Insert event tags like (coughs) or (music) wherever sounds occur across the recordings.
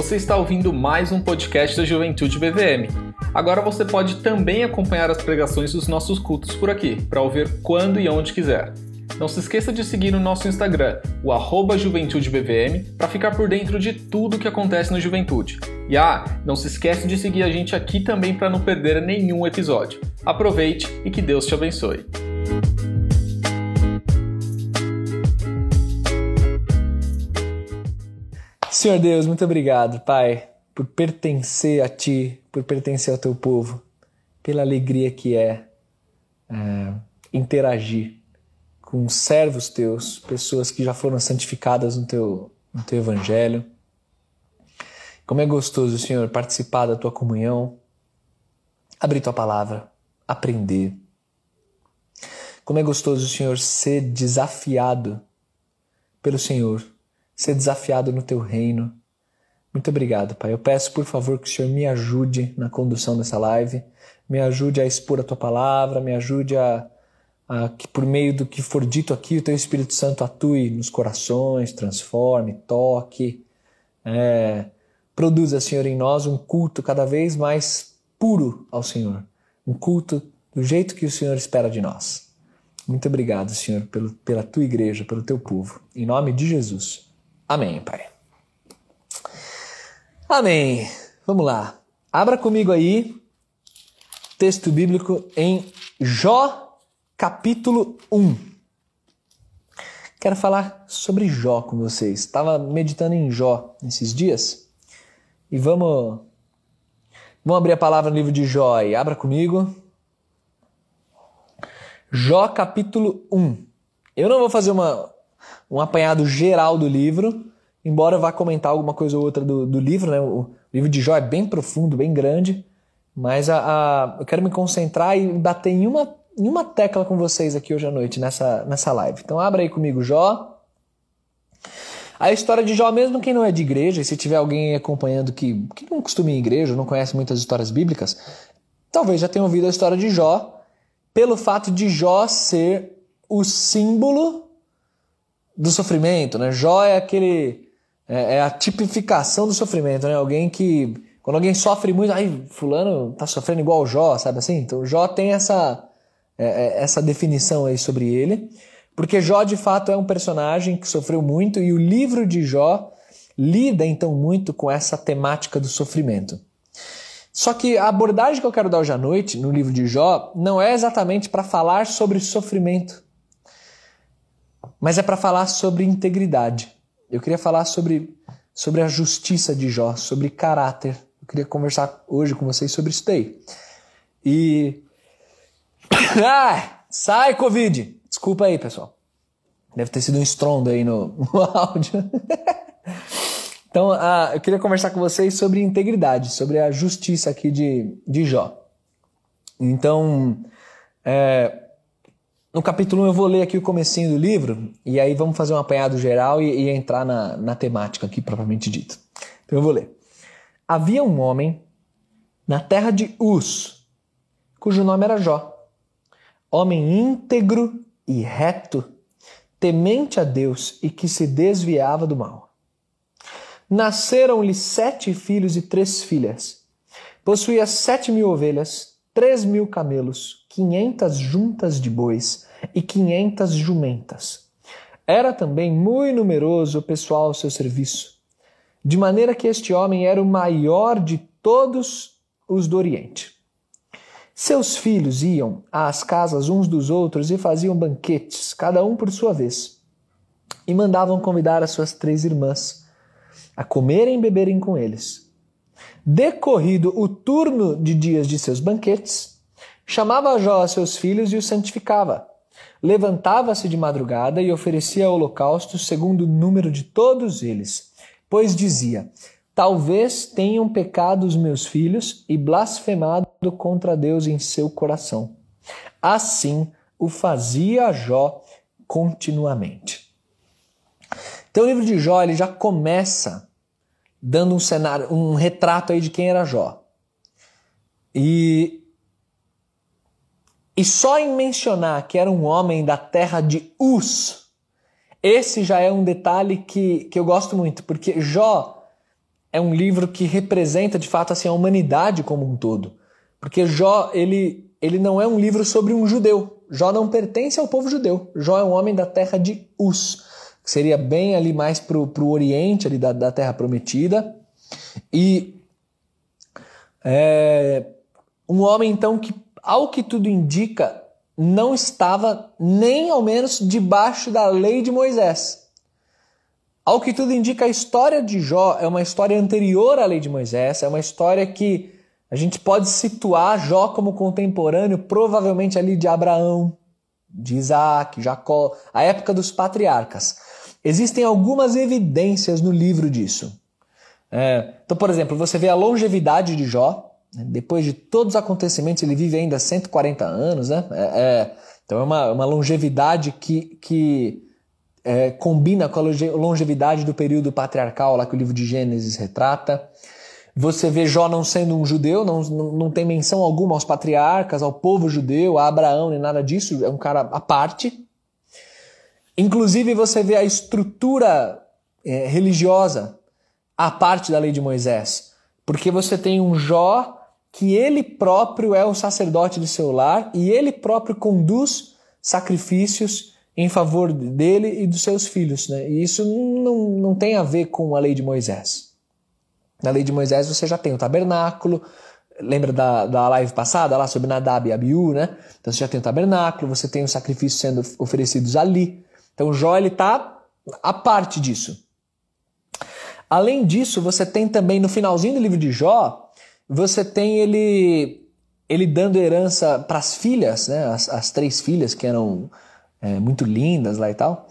Você está ouvindo mais um podcast da Juventude BVM. Agora você pode também acompanhar as pregações dos nossos cultos por aqui, para ouvir quando e onde quiser. Não se esqueça de seguir no nosso Instagram, o arroba JuventudeBVM, para ficar por dentro de tudo que acontece na juventude. E ah, não se esqueça de seguir a gente aqui também para não perder nenhum episódio. Aproveite e que Deus te abençoe. Senhor Deus, muito obrigado, Pai, por pertencer a Ti, por pertencer ao Teu povo, pela alegria que é, é interagir com servos Teus, pessoas que já foram santificadas no Teu, no teu Evangelho. Como é gostoso, Senhor, participar da Tua comunhão, abrir Tua palavra, aprender. Como é gostoso, Senhor, ser desafiado pelo Senhor ser desafiado no teu reino. Muito obrigado, Pai. Eu peço, por favor, que o Senhor me ajude na condução dessa live, me ajude a expor a tua palavra, me ajude a, a que, por meio do que for dito aqui, o teu Espírito Santo atue nos corações, transforme, toque, é, produza, Senhor, em nós um culto cada vez mais puro ao Senhor, um culto do jeito que o Senhor espera de nós. Muito obrigado, Senhor, pelo, pela tua igreja, pelo teu povo. Em nome de Jesus. Amém, Pai. Amém. Vamos lá. Abra comigo aí texto bíblico em Jó, capítulo 1. Quero falar sobre Jó com vocês. Estava meditando em Jó nesses dias e vamos vamos abrir a palavra no livro de Jó aí. Abra comigo. Jó, capítulo 1. Eu não vou fazer uma um apanhado geral do livro, embora vá comentar alguma coisa ou outra do, do livro, né? O livro de Jó é bem profundo, bem grande, mas a, a, eu quero me concentrar e bater em uma, em uma tecla com vocês aqui hoje à noite, nessa, nessa live. Então abra aí comigo Jó. A história de Jó, mesmo quem não é de igreja, e se tiver alguém acompanhando que, que não costuma ir em igreja, não conhece muitas histórias bíblicas, talvez já tenha ouvido a história de Jó, pelo fato de Jó ser o símbolo do sofrimento, né? Jó é aquele é, é, a tipificação do sofrimento, né? Alguém que quando alguém sofre muito, ai, fulano tá sofrendo igual o Jó, sabe assim? Então Jó tem essa é, é, essa definição aí sobre ele, porque Jó de fato é um personagem que sofreu muito e o livro de Jó lida então muito com essa temática do sofrimento. Só que a abordagem que eu quero dar hoje à noite no livro de Jó não é exatamente para falar sobre sofrimento mas é para falar sobre integridade. Eu queria falar sobre, sobre a justiça de Jó, sobre caráter. Eu queria conversar hoje com vocês sobre isso daí. E. (coughs) Ah, sai, Covid! Desculpa aí, pessoal. Deve ter sido um estrondo aí no, (laughs) no áudio. então, ah, eu queria conversar com vocês sobre integridade, sobre a justiça aqui de, de Jó. Então, é, no capítulo 1 eu vou ler aqui o comecinho do livro e aí vamos fazer um apanhado geral e, e entrar na, na temática aqui propriamente dito. Então eu vou ler. Havia um homem na terra de Uz, cujo nome era Jó, homem íntegro e reto, temente a Deus e que se desviava do mal. Nasceram-lhe sete filhos e três filhas. Possuía sete mil ovelhas, três mil camelos, quinhentas juntas de bois e quinhentas jumentas. Era também muito numeroso o pessoal ao seu serviço, de maneira que este homem era o maior de todos os do Oriente. Seus filhos iam às casas uns dos outros e faziam banquetes, cada um por sua vez, e mandavam convidar as suas três irmãs a comerem e beberem com eles. Decorrido o turno de dias de seus banquetes, Chamava Jó a seus filhos e os santificava. Levantava-se de madrugada e oferecia holocausto segundo o número de todos eles, pois dizia: Talvez tenham pecado os meus filhos e blasfemado contra Deus em seu coração. Assim o fazia Jó continuamente. Então o livro de Jó ele já começa dando um cenário, um retrato aí de quem era Jó. E e só em mencionar que era um homem da terra de Uz, esse já é um detalhe que, que eu gosto muito, porque Jó é um livro que representa de fato assim a humanidade como um todo. Porque Jó, ele, ele não é um livro sobre um judeu. Jó não pertence ao povo judeu. Jó é um homem da terra de Uz, que seria bem ali mais para o oriente ali da, da terra prometida. E é, um homem então que, ao que tudo indica, não estava nem ao menos debaixo da lei de Moisés. Ao que tudo indica, a história de Jó é uma história anterior à lei de Moisés, é uma história que a gente pode situar Jó como contemporâneo, provavelmente ali de Abraão, de Isaac, Jacó, a época dos patriarcas. Existem algumas evidências no livro disso. É, então, por exemplo, você vê a longevidade de Jó, né? depois de todos os acontecimentos, ele vive ainda 140 anos, né? É, é, então é uma, uma longevidade que, que é, combina com a longevidade do período patriarcal lá que o livro de Gênesis retrata. Você vê Jó não sendo um judeu, não, não, não tem menção alguma aos patriarcas, ao povo judeu, a Abraão, nem nada disso, é um cara à parte. Inclusive, você vê a estrutura é, religiosa à parte da lei de Moisés, porque você tem um Jó que ele próprio é o sacerdote do seu lar e ele próprio conduz sacrifícios em favor dele e dos seus filhos. Né? E isso não, não tem a ver com a lei de Moisés. Na lei de Moisés você já tem o tabernáculo, lembra da, da live passada lá sobre Nadab e Abiú, né? Então você já tem o tabernáculo, você tem os sacrifícios sendo oferecidos ali. Então Jó ele está a parte disso. Além disso, você tem também no finalzinho do livro de Jó, você tem ele ele dando herança para as filhas, né? As, as, três filhas que eram é, muito lindas lá e tal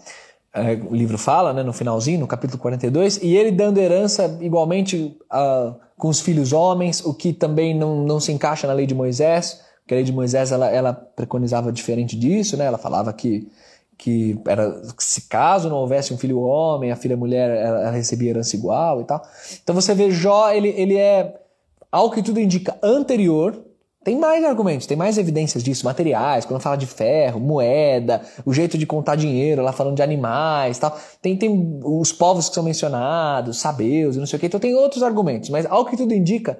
o livro fala, né, no finalzinho, no capítulo 42, e ele dando herança igualmente uh, com os filhos homens, o que também não, não se encaixa na lei de Moisés, porque a lei de Moisés ela, ela preconizava diferente disso, né, ela falava que, que era se caso não houvesse um filho homem, a filha mulher ela, ela recebia herança igual e tal. Então você vê Jó, ele, ele é, ao que tudo indica, anterior tem mais argumentos, tem mais evidências disso, materiais, quando fala de ferro, moeda, o jeito de contar dinheiro, lá falando de animais tal. Tem, tem os povos que são mencionados, sabeus e não sei o que. Então tem outros argumentos, mas ao que tudo indica,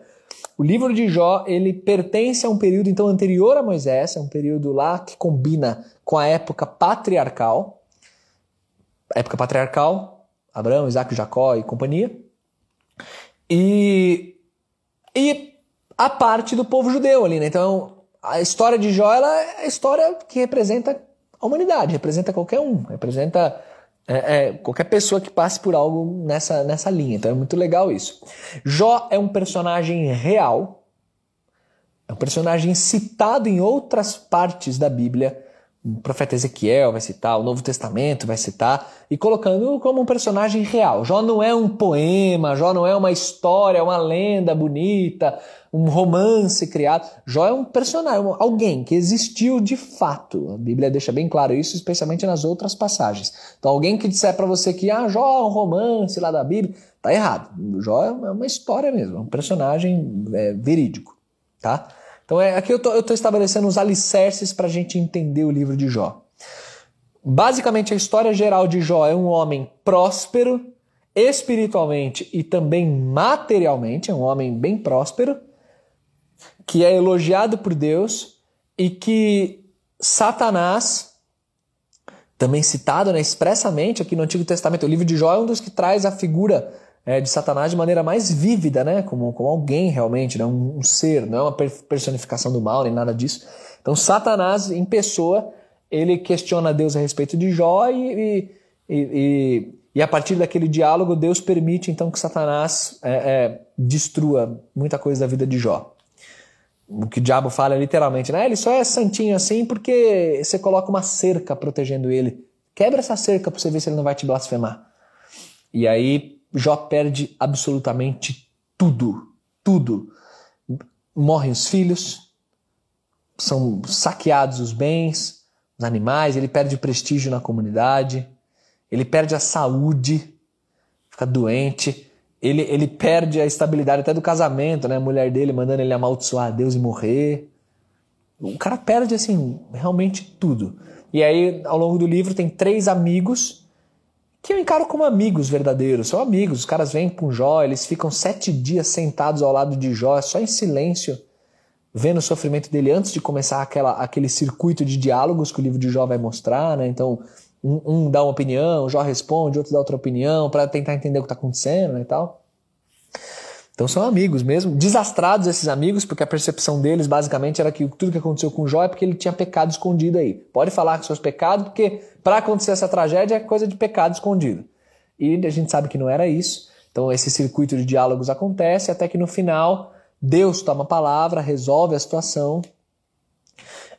o livro de Jó, ele pertence a um período então anterior a Moisés, é um período lá que combina com a época patriarcal. A época patriarcal, Abraão, Isaac, Jacó e companhia. E, e a parte do povo judeu ali, né? Então, a história de Jó é a história que representa a humanidade, representa qualquer um, representa é, é, qualquer pessoa que passe por algo nessa, nessa linha. Então é muito legal isso. Jó é um personagem real, é um personagem citado em outras partes da Bíblia o profeta Ezequiel vai citar, o Novo Testamento vai citar, e colocando como um personagem real. Jó não é um poema, Jó não é uma história, uma lenda bonita, um romance criado. Jó é um personagem, alguém que existiu de fato. A Bíblia deixa bem claro isso, especialmente nas outras passagens. Então, alguém que disser para você que ah, Jó é um romance lá da Bíblia, tá errado. Jó é uma história mesmo, é um personagem é, verídico, tá? Então é, aqui eu estou estabelecendo os alicerces para a gente entender o livro de Jó. Basicamente, a história geral de Jó é um homem próspero, espiritualmente e também materialmente, é um homem bem próspero, que é elogiado por Deus e que Satanás, também citado né, expressamente aqui no Antigo Testamento, o livro de Jó é um dos que traz a figura é, de Satanás de maneira mais vívida, né? Como, como alguém realmente, né? um, um ser, não é uma personificação do mal nem nada disso. Então, Satanás, em pessoa, ele questiona Deus a respeito de Jó e, e, e, e a partir daquele diálogo, Deus permite então que Satanás é, é, destrua muita coisa da vida de Jó. O que o diabo fala é literalmente, né? Ele só é santinho assim porque você coloca uma cerca protegendo ele. Quebra essa cerca para você ver se ele não vai te blasfemar. E aí Jó perde absolutamente tudo, tudo. Morrem os filhos, são saqueados os bens, os animais, ele perde prestígio na comunidade, ele perde a saúde, fica doente, ele, ele perde a estabilidade até do casamento, né? A mulher dele mandando ele amaldiçoar a Deus e morrer. O cara perde, assim, realmente tudo. E aí, ao longo do livro, tem três amigos que eu encaro como amigos verdadeiros. São amigos. Os caras vêm com Jó, eles ficam sete dias sentados ao lado de Jó, só em silêncio, vendo o sofrimento dele antes de começar aquela, aquele circuito de diálogos que o livro de Jó vai mostrar. Né? Então, um, um dá uma opinião, Jó responde, outro dá outra opinião, para tentar entender o que está acontecendo né, e tal. Então são amigos mesmo, desastrados esses amigos, porque a percepção deles basicamente era que tudo que aconteceu com Jó é porque ele tinha pecado escondido aí. Pode falar com seus pecados, porque para acontecer essa tragédia é coisa de pecado escondido. E a gente sabe que não era isso. Então esse circuito de diálogos acontece até que no final Deus toma a palavra, resolve a situação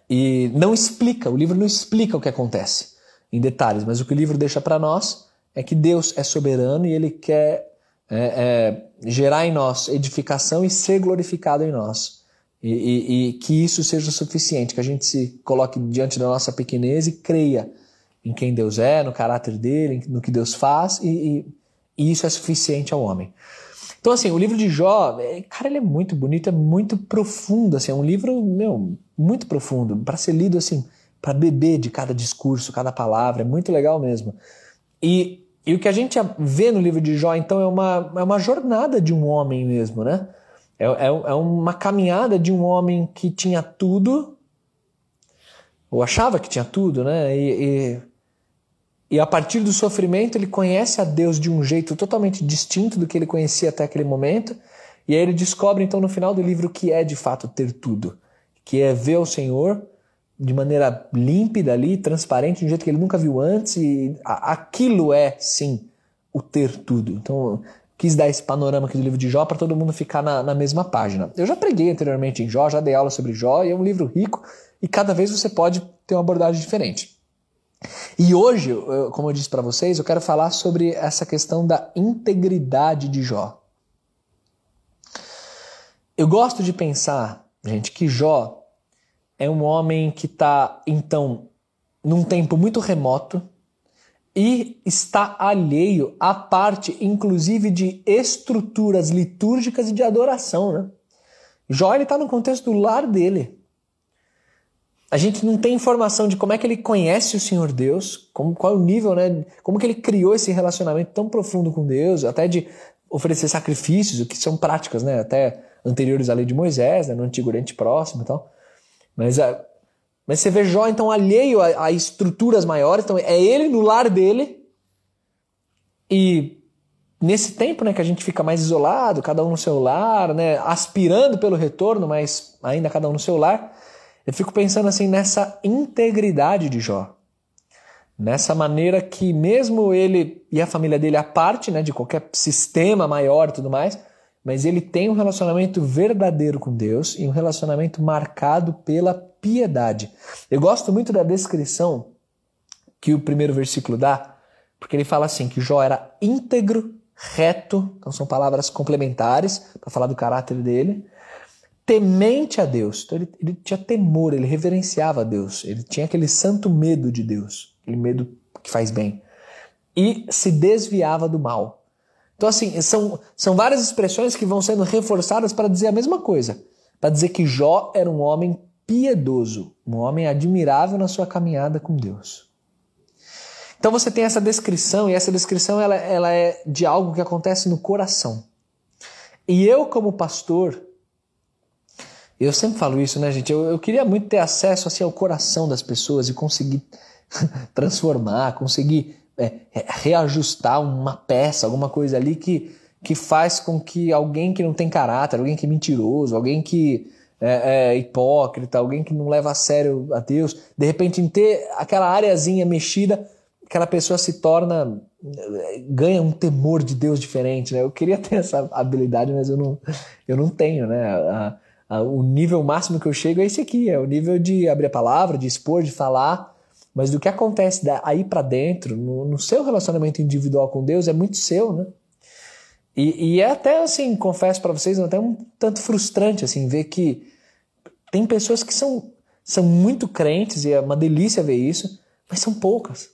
e não explica, o livro não explica o que acontece em detalhes, mas o que o livro deixa para nós é que Deus é soberano e ele quer é, é, gerar em nós edificação e ser glorificado em nós. E, e, e, que isso seja suficiente, que a gente se coloque diante da nossa pequenez e creia em quem Deus é, no caráter dele, no que Deus faz, e, e isso é suficiente ao homem. Então, assim, o livro de Jó, é, cara, ele é muito bonito, é muito profundo, assim, é um livro, meu, muito profundo, para ser lido, assim, para beber de cada discurso, cada palavra, é muito legal mesmo. E e o que a gente vê no livro de Jó, então, é uma, é uma jornada de um homem mesmo, né? É, é, é uma caminhada de um homem que tinha tudo, ou achava que tinha tudo, né? E, e, e, a partir do sofrimento ele conhece a Deus de um jeito totalmente distinto do que ele conhecia até aquele momento. E aí ele descobre, então, no final do livro, o que é de fato ter tudo, que é ver o Senhor de maneira límpida ali, transparente, de um jeito que ele nunca viu antes, e aquilo é, sim, o ter tudo. Então, quis dar esse panorama aqui do livro de Jó para todo mundo ficar na, na, mesma página. Eu já preguei anteriormente em Jó, já dei aula sobre Jó, e é um livro rico, e cada vez você pode ter uma abordagem diferente. E hoje, como eu disse para vocês, eu quero falar sobre essa questão da integridade de Jó. Eu gosto de pensar, gente, que Jó é um homem que está, então, num tempo muito remoto e está alheio à parte, inclusive, de estruturas litúrgicas e de adoração. Né? Jó está no contexto do lar dele. A gente não tem informação de como é que ele conhece o Senhor Deus, como, qual é o nível, né? Como que ele criou esse relacionamento tão profundo com Deus, até de oferecer sacrifícios, o que são práticas, né? Até anteriores à lei de Moisés, né? no Antigo Oriente Próximo e tal. Mas, mas você vê Jó, então, alheio a, a estruturas maiores. Então, é ele no lar dele. E nesse tempo né, que a gente fica mais isolado, cada um no seu lar, né, aspirando pelo retorno, mas ainda cada um no seu lar, eu fico pensando assim nessa integridade de Jó. Nessa maneira que mesmo ele e a família dele à parte né, de qualquer sistema maior e tudo mais, mas ele tem um relacionamento verdadeiro com Deus e um relacionamento marcado pela piedade. Eu gosto muito da descrição que o primeiro versículo dá, porque ele fala assim que Jó era íntegro, reto, então são palavras complementares para falar do caráter dele, temente a Deus. Então ele, ele tinha temor, ele reverenciava a Deus, ele tinha aquele santo medo de Deus, aquele medo que faz bem. E se desviava do mal. Então, assim, são, são várias expressões que vão sendo reforçadas para dizer a mesma coisa. Para dizer que Jó era um homem piedoso, um homem admirável na sua caminhada com Deus. Então você tem essa descrição, e essa descrição ela, ela é de algo que acontece no coração. E eu, como pastor, eu sempre falo isso, né, gente? Eu, eu queria muito ter acesso assim, ao coração das pessoas e conseguir (laughs) transformar, conseguir é, é, reajustar uma peça, alguma coisa ali que, que faz com que alguém que não tem caráter, alguém que é mentiroso, alguém que é, é hipócrita, alguém que não leva a sério a Deus, de repente em ter aquela areazinha mexida, aquela pessoa se torna ganha um temor de Deus diferente, né? Eu queria ter essa habilidade, mas eu não, eu não tenho, né? A, a, o nível máximo que eu chego é esse aqui, é o nível de abrir a palavra, de expor, de falar, mas do que acontece aí para dentro, no, no, seu relacionamento individual com Deus, é muito seu, né? E, e é até assim, confesso para vocês, é até um tanto frustrante assim ver que tem pessoas que são, são muito crentes e é uma delícia ver isso, mas são poucas.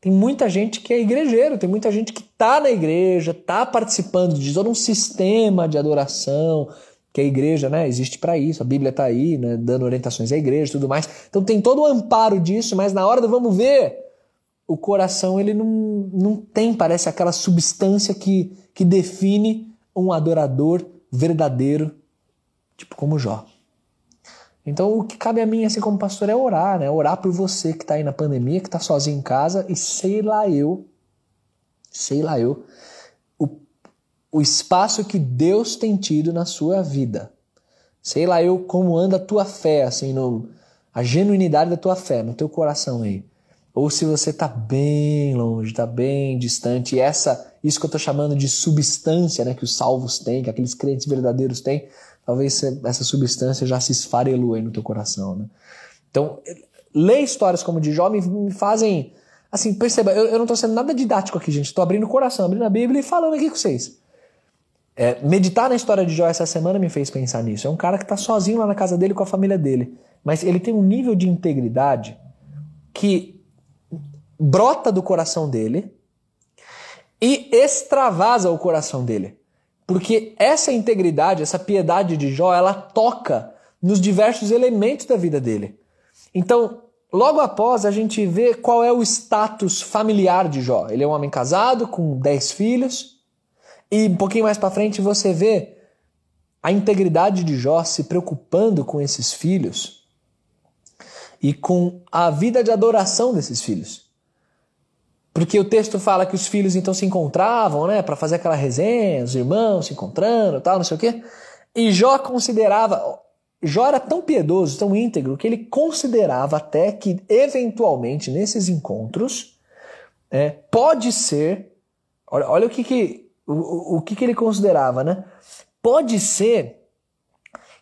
Tem muita gente que é igrejeiro, tem muita gente que está na igreja, está participando de todo um sistema de adoração, que a igreja né, existe para isso, a Bíblia está aí, né, dando orientações à igreja e tudo mais. Então tem todo o amparo disso, mas na hora do vamos ver, o coração ele não, não tem, parece, aquela substância que, que define um adorador verdadeiro, tipo como Jó. Então o que cabe a mim, assim como pastor, é orar, né? Orar por você que está aí na pandemia, que está sozinho em casa e sei lá eu, sei lá eu, o espaço que Deus tem tido na sua vida. Sei lá eu como anda a tua fé, assim, no, a genuinidade da tua fé, no teu coração aí. Ou se você está bem longe, está bem distante, e essa, isso que eu estou chamando de substância, né, que os salvos têm, que aqueles crentes verdadeiros têm, talvez essa substância já se esfarelou aí no teu coração, né? Então, ler histórias como de Jó me, me fazem, assim, perceba, eu, eu não estou sendo nada didático aqui, gente, estou abrindo o coração, abrindo a Bíblia e falando aqui com vocês. É, meditar na história de Jó essa semana me fez pensar nisso. É um cara que está sozinho lá na casa dele com a família dele, mas ele tem um nível de integridade que brota do coração dele e extravasa o coração dele. Porque essa integridade, essa piedade de Jó, ela toca nos diversos elementos da vida dele. Então, logo após, a gente vê qual é o status familiar de Jó. Ele é um homem casado com 10 filhos. E um pouquinho mais para frente você vê a integridade de Jó se preocupando com esses filhos e com a vida de adoração desses filhos. Porque o texto fala que os filhos então se encontravam, né, para fazer aquela resenha, os irmãos se encontrando, tal, não sei o quê. E Jó considerava, Jó era tão piedoso, tão íntegro, que ele considerava até que eventualmente nesses encontros é, pode ser, olha, olha o que que o, o que que ele considerava, né? Pode ser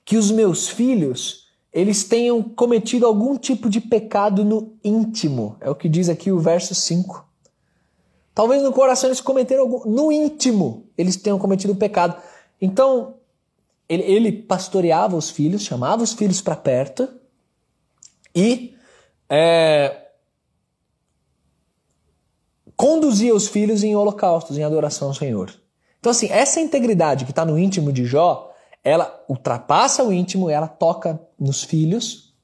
que os meus filhos eles tenham cometido algum tipo de pecado no íntimo. É o que diz aqui o verso 5. Talvez no coração eles cometeram algum, no íntimo eles tenham cometido um pecado. Então ele, ele pastoreava os filhos, chamava os filhos para perto e é, conduzia os filhos em holocaustos, em adoração ao Senhor. Então assim, essa integridade que está no íntimo de Jó, ela ultrapassa o íntimo, ela toca nos filhos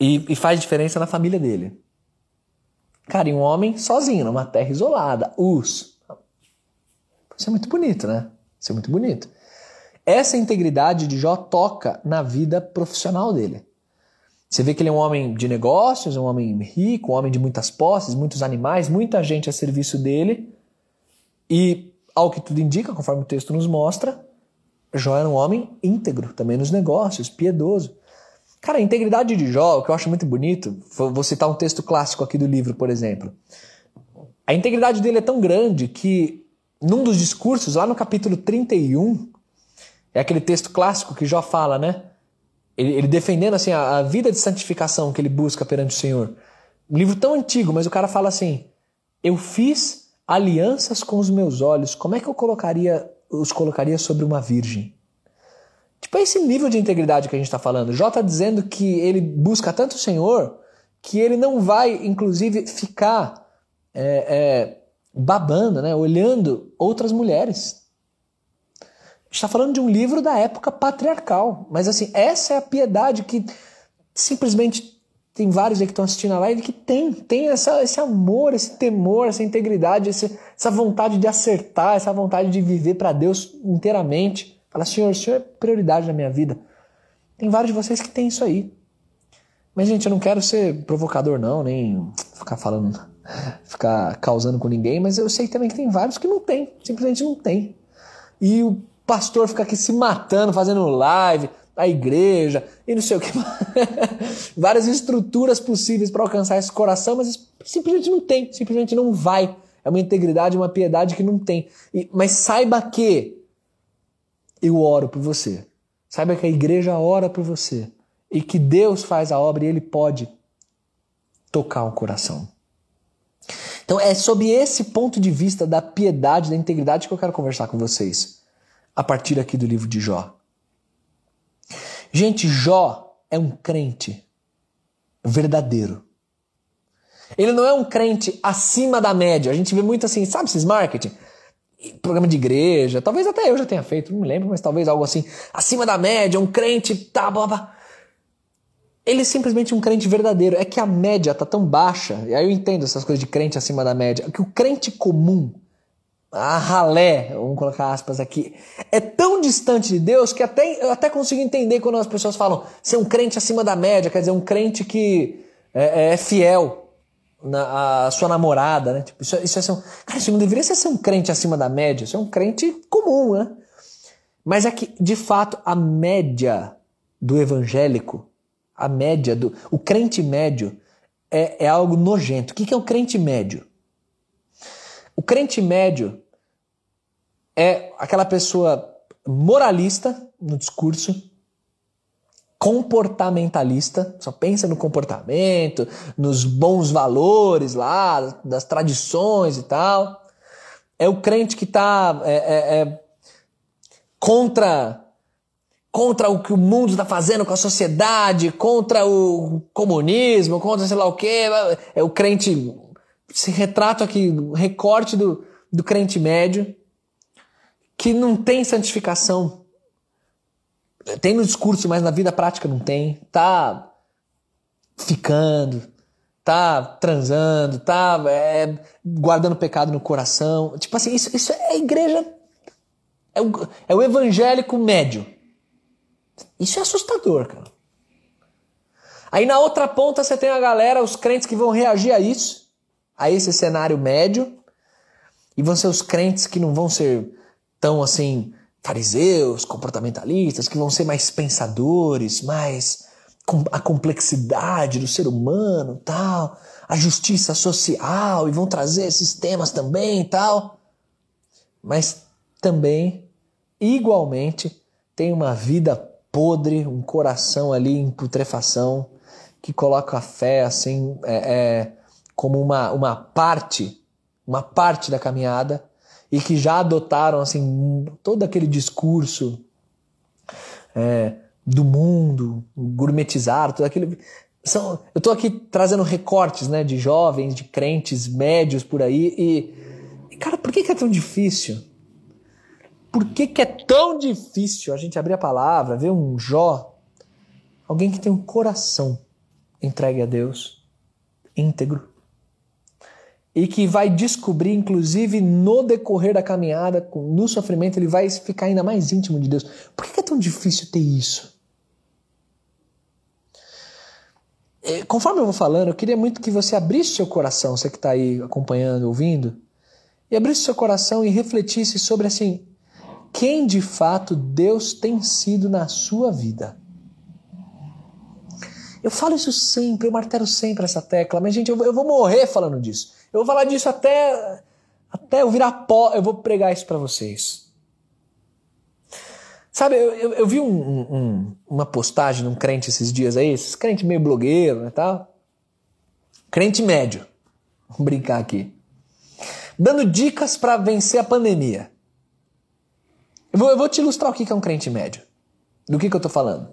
e, e faz diferença na família dele. Cara, e um homem sozinho, numa terra isolada, us. Isso é muito bonito, né? Isso é muito bonito. Essa integridade de Jó toca na vida profissional dele. Você vê que ele é um homem de negócios, um homem rico, um homem de muitas posses, muitos animais, muita gente a serviço dele. E, ao que tudo indica, conforme o texto nos mostra, Jó era um homem íntegro, também nos negócios, piedoso. Cara, a integridade de Jó, o que eu acho muito bonito, vou citar um texto clássico aqui do livro, por exemplo. A integridade dele é tão grande que, num dos discursos, lá no capítulo 31, é aquele texto clássico que Jó fala, né? Ele, ele defendendo assim a, a, vida de santificação que ele busca perante o Senhor. Um livro tão antigo, mas o cara fala assim: Eu fiz alianças com os meus olhos, como é que eu colocaria, os colocaria sobre uma virgem? Tipo, é esse nível de integridade que a gente está falando. Jó está dizendo que ele busca tanto o Senhor que ele não vai, inclusive, ficar é, é, babando, né, olhando outras mulheres. Está falando de um livro da época patriarcal. Mas, assim, essa é a piedade que simplesmente tem vários aí que estão assistindo a live que tem, tem essa, esse amor, esse temor, essa integridade, esse, essa vontade de acertar, essa vontade de viver para Deus inteiramente. Fala, Senhor, o Senhor é prioridade na minha vida. Tem vários de vocês que tem isso aí. Mas, gente, eu não quero ser provocador, não, nem ficar falando, (laughs) ficar causando com ninguém, mas eu sei também que tem vários que não tem, simplesmente não tem. E o pastor fica aqui se matando, fazendo live, a igreja, e não sei o que. (laughs) Várias estruturas possíveis para alcançar esse coração, mas simplesmente não tem, simplesmente não vai. É uma integridade, uma piedade que não tem. E, mas saiba que eu oro por você. Saiba que a igreja ora por você e que Deus faz a obra e Ele pode tocar o coração. Então é sob esse ponto de vista da piedade, da integridade que eu quero conversar com vocês a partir aqui do livro de Jó. Gente, Jó é um crente verdadeiro. Ele não é um crente acima da média. A gente vê muito assim, sabe esses marketing? programa de igreja, talvez até eu já tenha feito, não me lembro, mas talvez algo assim, acima da média, um crente, tá, blá, blá. ele é simplesmente um crente verdadeiro. É que a média tá tão baixa, e aí eu entendo essas coisas de crente acima da média, que o crente comum, a ralé, vamos colocar aspas aqui, é tão distante de Deus que até, eu até consigo entender quando as pessoas falam ser um crente acima da média, quer dizer, um crente que é, é fiel na a sua namorada, né? Tipo, isso, é, isso é ser um, cara, isso não deveria ser, ser um crente acima da média, isso é um crente comum, né? Mas é que, de fato, a média do evangélico a média do. O crente médio é, é algo nojento. O que é o crente médio? O crente médio é aquela pessoa moralista no discurso, comportamentalista, só pensa no comportamento, nos bons valores lá, das tradições e tal. É o crente que está é, é, é, contra contra o que o mundo está fazendo com a sociedade, contra o comunismo, contra sei lá o quê. É o crente. Esse retrato aqui, recorte do, do crente médio, que não tem santificação. Tem no discurso, mas na vida prática não tem. Tá ficando, tá transando, tá é, guardando pecado no coração. Tipo assim, isso, isso é a igreja. É o, é o evangélico médio. Isso é assustador, cara. Aí na outra ponta você tem a galera, os crentes que vão reagir a isso, a esse cenário médio, e vão ser os crentes que não vão ser tão assim fariseus, comportamentalistas, que vão ser mais pensadores, mais com a complexidade do ser humano, tal, a justiça social e vão trazer esses temas também, tal. Mas também igualmente tem uma vida podre, um coração ali em putrefação, que coloca a fé assim é, é, como uma, uma parte, uma parte da caminhada, e que já adotaram assim todo aquele discurso é, do mundo, gourmetizar, todo aquele. São, eu estou aqui trazendo recortes né, de jovens, de crentes médios por aí, e, e cara, por que, que é tão difícil? Por que, que é tão difícil a gente abrir a palavra, ver um Jó, alguém que tem um coração entregue a Deus, íntegro, e que vai descobrir, inclusive no decorrer da caminhada, no sofrimento, ele vai ficar ainda mais íntimo de Deus. Por que é tão difícil ter isso? É, conforme eu vou falando, eu queria muito que você abrisse seu coração, você que está aí acompanhando, ouvindo, e abrisse seu coração e refletisse sobre assim, quem de fato Deus tem sido na sua vida. Eu falo isso sempre, eu martelo sempre essa tecla, mas gente, eu, eu vou morrer falando disso. Eu vou falar disso até, até eu virar pó, eu vou pregar isso para vocês. Sabe, eu, eu, eu vi um, um, uma postagem de um crente esses dias aí, esses crente meio blogueiro e né, tal. Crente médio, (laughs) vamos brincar aqui. Dando dicas para vencer a pandemia. Eu vou, eu vou te ilustrar o que é um crente médio. Do que, que eu estou falando.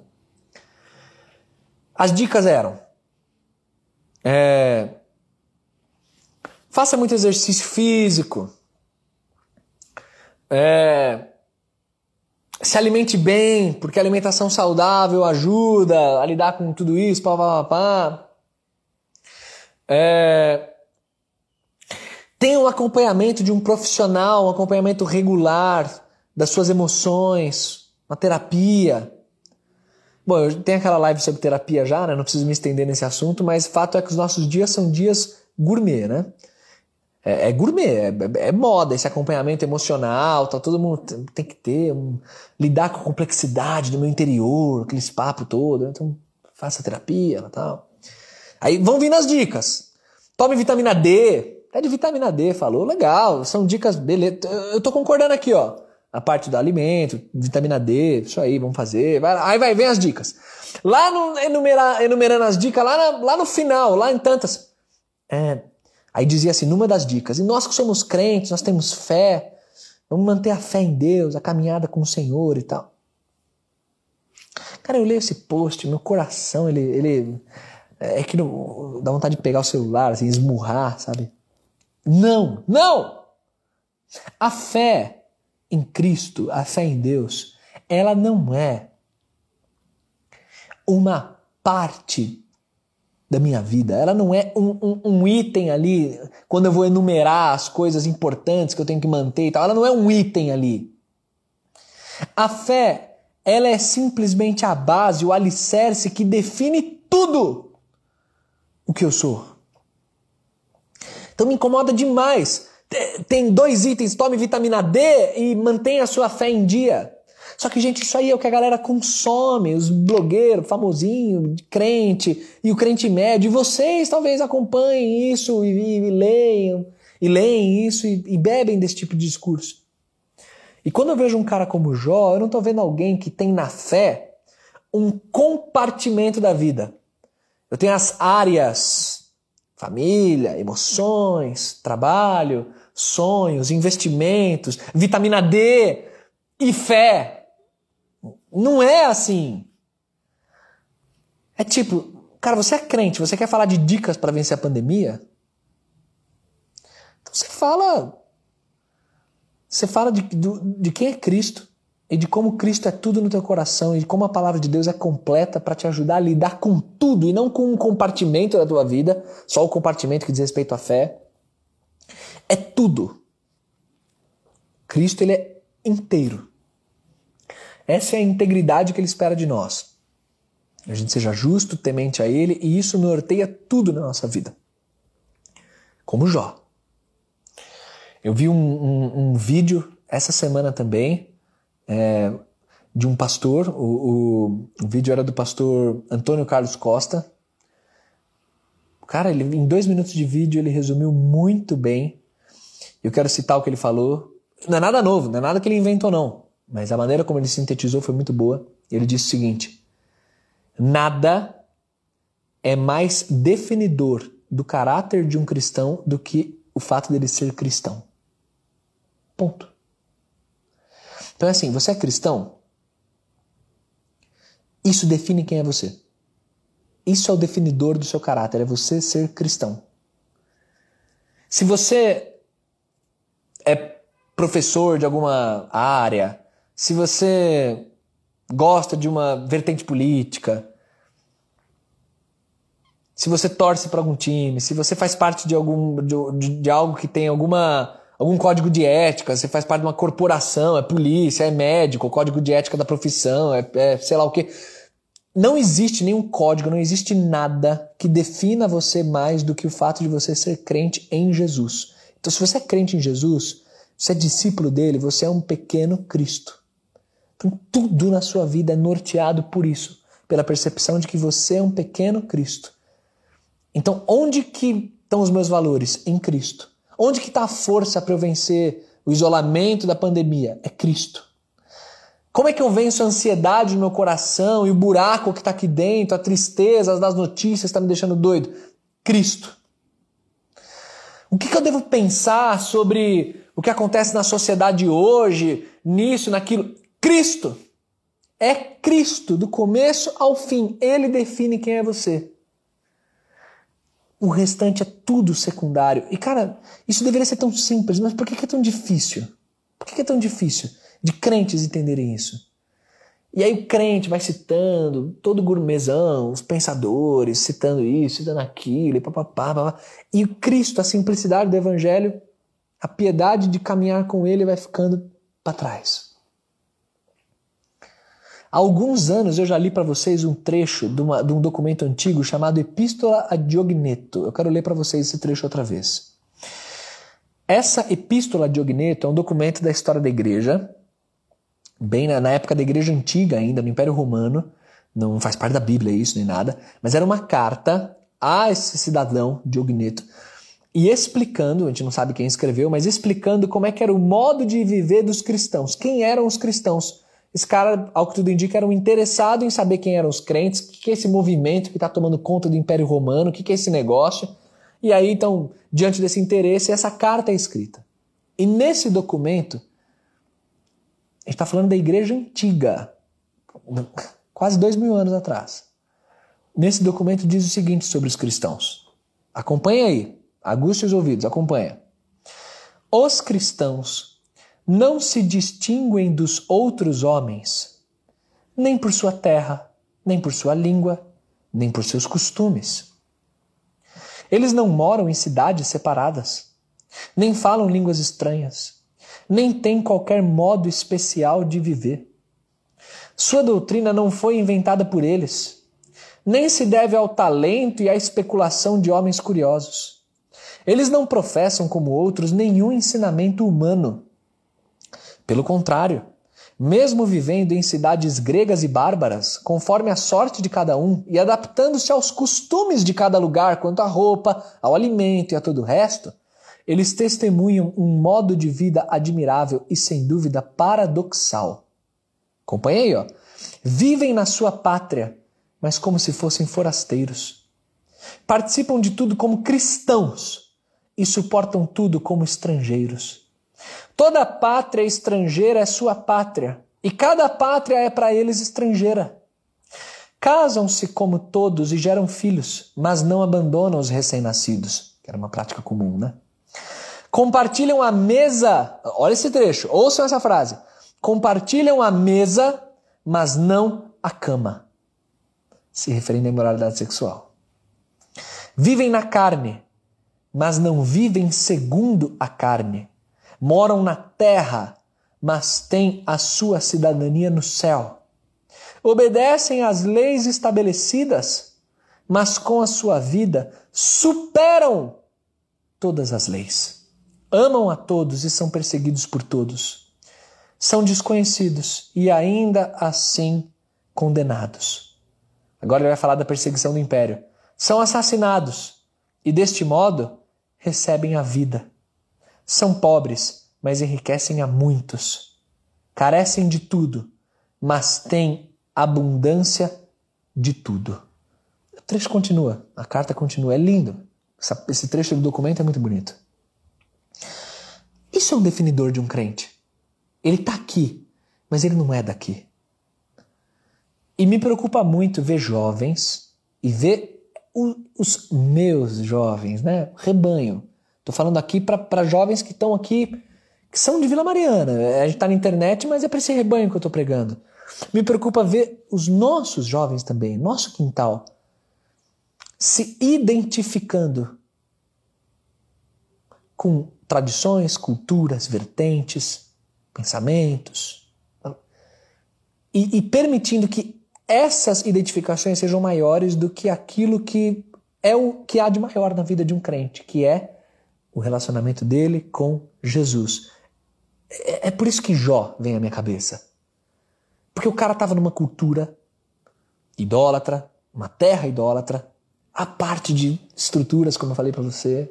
As dicas eram: é, faça muito exercício físico, é, se alimente bem, porque a alimentação saudável ajuda a lidar com tudo isso, pá, pá, pá. É, tenha um acompanhamento de um profissional, um acompanhamento regular, das suas emoções, uma terapia. Bom, eu tenho aquela live sobre terapia já, né? Não preciso me estender nesse assunto, mas fato é que os nossos dias são dias gourmet, né? É, é gourmet, é, é, moda esse acompanhamento emocional, tá, todo mundo tem que ter, um, lidar com a complexidade do meu interior, aqueles papos todo, né? então faça terapia e tal. Aí vão vindo as dicas. Tome vitamina D, até de vitamina D, falou, legal, são dicas, beleza. Eu tô concordando aqui, ó a parte do alimento, vitamina D, isso aí, vamos fazer. Vai, aí vai, vem as dicas. Lá no enumerar, enumerando as dicas, lá, na, lá no final, lá em tantas. É, aí dizia assim, numa das dicas, e nós que somos crentes, nós temos fé, vamos manter a fé em Deus, a caminhada com o Senhor e tal. Cara, eu leio esse post, meu coração, ele, ele é que não, dá vontade de pegar o celular, assim, esmurrar, sabe? Não, não! A fé em Cristo, a fé em Deus, ela não é uma parte da minha vida. Ela não é um, um, um, item ali, quando eu vou enumerar as coisas importantes que eu tenho que manter e tal. Ela não é um item ali. A fé, ela é simplesmente a base, o alicerce que define tudo o que eu sou. Então me incomoda demais. Tem dois itens, tome vitamina D e mantenha a sua fé em dia. Só que, gente, isso aí é o que a galera consome, os blogueiros, famosinho, crente, e o crente médio. E vocês talvez acompanhem isso e, e, e leiam, e leem isso e, e, bebem desse tipo de discurso. E quando eu vejo um cara como Jó, eu não estou vendo alguém que tem na fé um compartimento da vida. Eu tenho as áreas, família, emoções, trabalho, sonhos, investimentos, vitamina D e fé. Não é assim. É tipo, cara, você é crente, você quer falar de dicas para vencer a pandemia? Então você fala. Você fala de, de, de quem é Cristo e de como Cristo é tudo no teu coração e de como a palavra de Deus é completa para te ajudar a lidar com tudo e não com um compartimento da tua vida, só o compartimento que diz respeito à fé. É tudo. Cristo ele é inteiro. Essa é a integridade que ele espera de nós. A gente seja justo, temente a ele, e isso norteia tudo na nossa vida. Como Jó. Eu vi um, um, um vídeo essa semana também é, de um pastor. O, o, o, vídeo era do pastor Antônio Carlos Costa. Cara, ele, em dois minutos de vídeo ele resumiu muito bem. Eu quero citar o que ele falou. Não é nada novo, não é nada que ele inventou, não. Mas a maneira como ele sintetizou foi muito boa. Ele disse o seguinte: Nada é mais definidor do caráter de um cristão do que o fato dele ser cristão. Ponto. Então é assim, você é cristão? Isso define quem é você. Isso é o definidor do seu caráter, é você ser cristão. Se você é professor de alguma área, se você gosta de uma vertente política, se você torce para algum time, se você faz parte de algum de, de, algo que tem alguma algum código de ética, você faz parte de uma corporação, é polícia, é médico, código de ética da profissão, é, é sei lá o que. Não existe nenhum código, não existe nada que defina você mais do que o fato de você ser crente em Jesus. Então, se você é crente em Jesus, você é discípulo dele, você é um pequeno Cristo. Então, tudo na sua vida é norteado por isso, pela percepção de que você é um pequeno Cristo. Então, onde que estão os meus valores? Em Cristo. Onde que está a força para eu vencer o isolamento da pandemia? É Cristo. Como é que eu venço a ansiedade no meu coração e o buraco que está aqui dentro, a tristeza das notícias está me deixando doido? Cristo. O que, que eu devo pensar sobre o que acontece na sociedade hoje, nisso, naquilo? Cristo. É Cristo, do começo ao fim. Ele define quem é você. O restante é tudo secundário. E, cara, isso deveria ser tão simples, mas por que é tão difícil? Por que é tão difícil de crentes entenderem isso? E aí o crente vai citando, todo gourmetzão, os pensadores, citando isso, citando aquilo, e papapá. E o Cristo, a simplicidade do Evangelho, a piedade de caminhar com Ele vai ficando para trás. Há alguns anos eu já li para vocês um trecho de, uma, de, um documento antigo chamado Epístola a Diogneto. Eu quero ler para vocês esse trecho outra vez. Essa Epístola a Diogneto é um documento da história da igreja, bem na, na época da igreja antiga ainda, no Império Romano. Não faz parte da Bíblia isso nem nada, mas era uma carta a esse cidadão Diogneto e explicando, a gente não sabe quem escreveu, mas explicando como é que era o modo de viver dos cristãos, quem eram os cristãos esse cara, ao que tudo indica, era um interessado em saber quem eram os crentes, o que é esse movimento que está tomando conta do Império Romano, o que é esse negócio. E aí, então, diante desse interesse, essa carta é escrita. E nesse documento, a gente está falando da igreja antiga, quase dois mil anos atrás. Nesse documento diz o seguinte sobre os cristãos. Acompanha aí, aguste os ouvidos, acompanha. Os cristãos não se distinguem dos outros homens, nem por sua terra, nem por sua língua, nem por seus costumes. Eles não moram em cidades separadas, nem falam línguas estranhas, nem têm qualquer modo especial de viver. Sua doutrina não foi inventada por eles, nem se deve ao talento e à especulação de homens curiosos. Eles não professam, como outros, nenhum ensinamento humano. Pelo contrário, mesmo vivendo em cidades gregas e bárbaras, conforme a sorte de cada um e adaptando-se aos costumes de cada lugar quanto à roupa, ao alimento e a todo o resto, eles testemunham um modo de vida admirável e sem dúvida paradoxal. Acompanhei, ó. Vivem na sua pátria, mas como se fossem forasteiros. Participam de tudo como cristãos e suportam tudo como estrangeiros. Toda pátria estrangeira é sua pátria, e cada pátria é para eles estrangeira. Casam-se como todos e geram filhos, mas não abandonam os recém-nascidos, que era uma prática comum, né? Compartilham a mesa, olha esse trecho, ouçam essa frase. Compartilham a mesa, mas não a cama. Se referindo à imoralidade sexual. Vivem na carne, mas não vivem segundo a carne moram na terra, mas têm a sua cidadania no céu. Obedecem às leis estabelecidas, mas com a sua vida superam todas as leis. Amam a todos e são perseguidos por todos. São desconhecidos e ainda assim condenados. Agora ele vai falar da perseguição do império. São assassinados e deste modo recebem a vida. São pobres, mas enriquecem a muitos. Carecem de tudo, mas têm abundância de tudo. O trecho continua, a carta continua, é lindo. Esse trecho do documento é muito bonito. Isso é um definidor de um crente. Ele está aqui, mas ele não é daqui. E me preocupa muito ver jovens e ver os meus jovens, né? Rebanho, Estou falando aqui para jovens que estão aqui, que são de Vila Mariana. A gente está na internet, mas é para esse rebanho que eu estou pregando. Me preocupa ver os nossos jovens também, nosso quintal, se identificando com tradições, culturas, vertentes, pensamentos, e, e, permitindo que essas identificações sejam maiores do que aquilo que é o que há de maior na vida de um crente, que é o relacionamento dele com Jesus. É, é por isso que Jó vem à minha cabeça. Porque o cara estava numa cultura idólatra, uma terra idólatra, a parte de estruturas, como eu falei para você.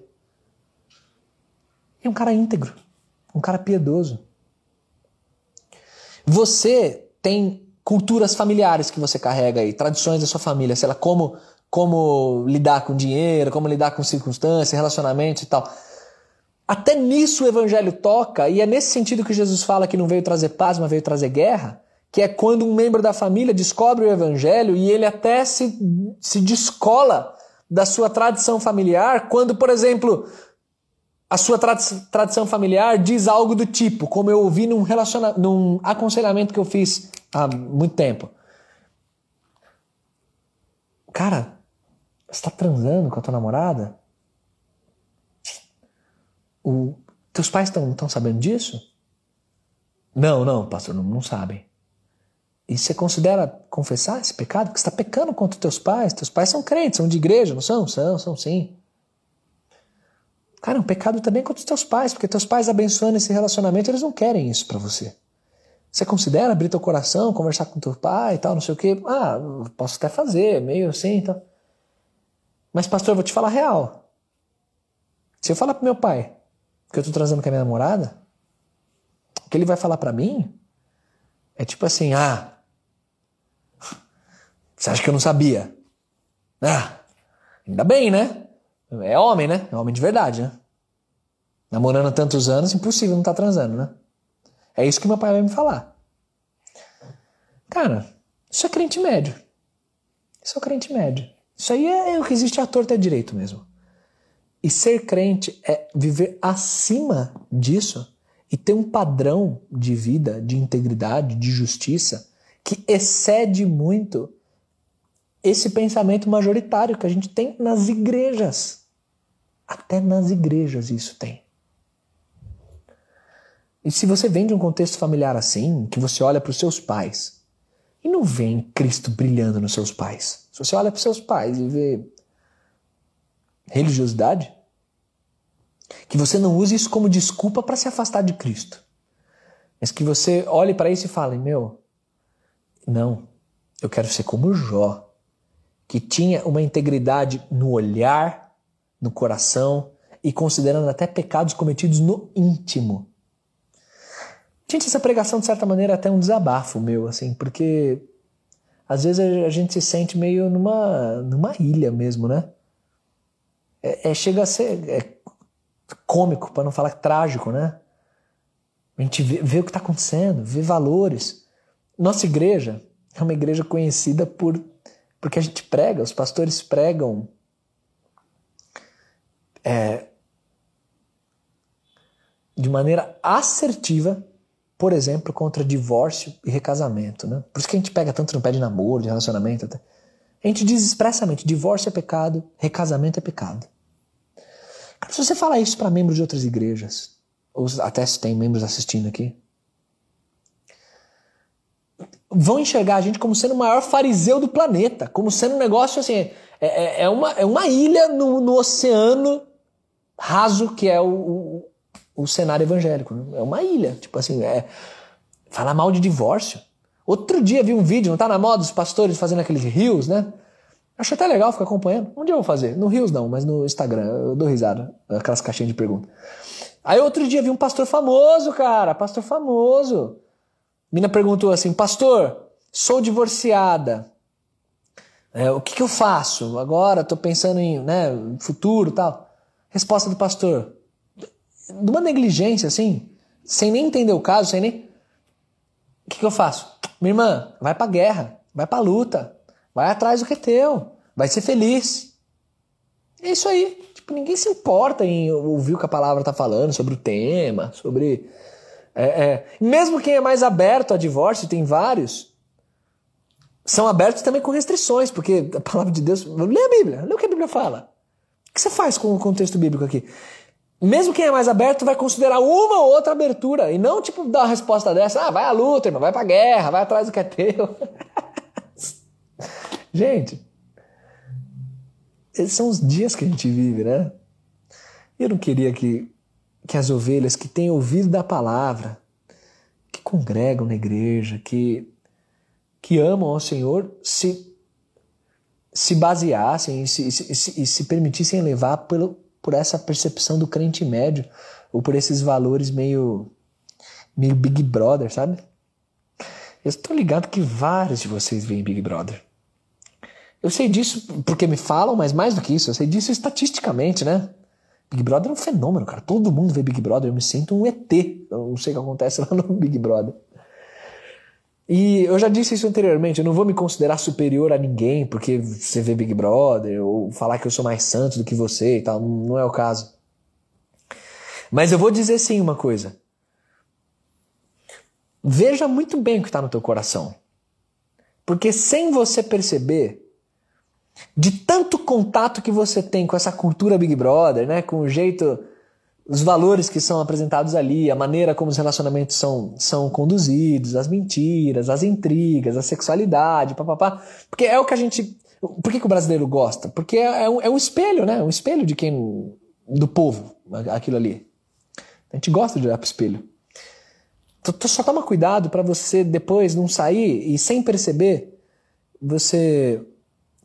E um cara íntegro, um cara piedoso. Você tem culturas familiares que você carrega aí, tradições da sua família, sei lá, como, como lidar com dinheiro, como lidar com circunstâncias, relacionamentos e tal. Até nisso o evangelho toca, e é nesse sentido que Jesus fala que não veio trazer paz, mas veio trazer guerra, que é quando um membro da família descobre o evangelho e ele até se, se descola da sua tradição familiar, quando, por exemplo, a sua tradição familiar diz algo do tipo, como eu ouvi num, relaciona num aconselhamento que eu fiz há muito tempo. Cara, você está transando com a tua namorada? O, teus pais estão sabendo disso? Não, não, pastor, não, não sabem. E você considera confessar esse pecado? Você está pecando contra teus pais. Teus pais são crentes, são de igreja, não são? São, são sim. Cara, é um pecado também contra os teus pais, porque teus pais abençoando esse relacionamento, eles não querem isso para você. Você considera abrir teu coração, conversar com teu pai e tal, não sei o quê? Ah, posso até fazer, meio assim e tal. Mas, pastor, eu vou te falar real. Se eu falar pro meu pai, que eu tô transando com a minha namorada, o que ele vai falar para mim é tipo assim: ah, você acha que eu não sabia? Ah, ainda bem, né? É homem, né? É homem de verdade, né? Namorando há tantos anos, impossível não estar tá transando, né? É isso que meu pai vai me falar. Cara, isso é crente médio. Isso é crente médio. Isso aí é, é o que existe à torta é direito mesmo. E ser crente é viver acima disso e ter um padrão de vida, de integridade, de justiça que excede muito esse pensamento majoritário que a gente tem nas igrejas. Até nas igrejas isso tem. E se você vem de um contexto familiar assim, que você olha para os seus pais e não vê Cristo brilhando nos seus pais, se você olha para os seus pais e vê religiosidade, que você não use isso como desculpa para se afastar de Cristo, mas que você olhe para isso e fale: Meu, não, eu quero ser como Jó, que tinha uma integridade no olhar, no coração e considerando até pecados cometidos no íntimo. Gente, essa pregação, de certa maneira, é até um desabafo meu, assim, porque às vezes a gente se sente meio numa, numa ilha mesmo, né? É, é chega a ser é cômico, para não falar trágico, né? A gente vê, vê o que está acontecendo, vê valores. Nossa igreja é uma igreja conhecida por porque a gente prega, os pastores pregam é, de maneira assertiva por exemplo, contra divórcio e recasamento. Né? Por isso que a gente pega tanto no pé de namoro, de relacionamento. Até. A gente diz expressamente: divórcio é pecado, recasamento é pecado. Se você falar isso para membros de outras igrejas, ou até se tem membros assistindo aqui, vão enxergar a gente como sendo o maior fariseu do planeta, como sendo um negócio assim, é, é, é uma, é uma ilha no, no oceano raso que é o, o, o cenário evangélico. É uma ilha. Tipo assim, é. Falar mal de divórcio. Outro dia vi um vídeo, não tá na moda, os pastores fazendo aqueles rios, né? Acho até legal ficar acompanhando. Onde eu vou fazer? No Rios não, mas no Instagram. Eu dou risada. Aquelas caixinhas de pergunta. Aí outro dia vi um pastor famoso, cara. Pastor famoso. Mina perguntou assim: Pastor, sou divorciada. É, o que, que eu faço? Agora tô pensando em né, futuro tal. Resposta do pastor: de uma negligência assim, sem nem entender o caso, sem nem. O que, que eu faço? Minha irmã, vai pra guerra, vai pra luta, vai atrás do que é teu, vai ser feliz. É isso aí. Tipo, ninguém se importa em ouvir o que a palavra tá falando sobre o tema, sobre. É, é. Mesmo quem é mais aberto a divórcio, tem vários, são abertos também com restrições, porque a palavra de Deus. Lê a Bíblia, lê o que a Bíblia fala. O que você faz com o contexto bíblico aqui? mesmo quem é mais aberto vai considerar uma ou outra abertura e não tipo dar uma resposta dessa, ah, vai à luta, irmão, vai pra guerra, vai atrás do que é teu. (laughs) gente, esses são os dias que a gente vive, né? Eu não queria que, que as ovelhas que têm ouvido da palavra, que congregam na igreja, que, que amam ao Senhor, se, se baseassem e se, se, se, se permitissem levar pelo, por essa percepção do crente médio ou por esses valores meio meio Big Brother, sabe? Eu estou ligado que vários de vocês veem Big Brother. Eu sei disso porque me falam, mas mais do que isso, eu sei disso estatisticamente, né? Big Brother é um fenômeno, cara. Todo mundo vê Big Brother. Eu me sinto um ET. Eu não sei o que acontece (laughs) lá no Big Brother. E eu já disse isso anteriormente, eu não vou me considerar superior a ninguém porque você vê Big Brother, ou falar que eu sou mais santo do que você e tal, não é o caso. Mas eu vou dizer sim uma coisa. Veja muito bem o que está no teu coração. Porque sem você perceber, de tanto contato que você tem com essa cultura Big Brother, né, com o jeito os valores que são apresentados ali, a maneira como os relacionamentos são, são conduzidos, as mentiras, as intrigas, a sexualidade, papapá. Porque é o que a gente. Por que, que o brasileiro gosta? Porque é, é, um, é um espelho, né? Um espelho de quem. do povo, aquilo ali. A gente gosta de olhar pro espelho. Só toma cuidado para você depois não sair e sem perceber você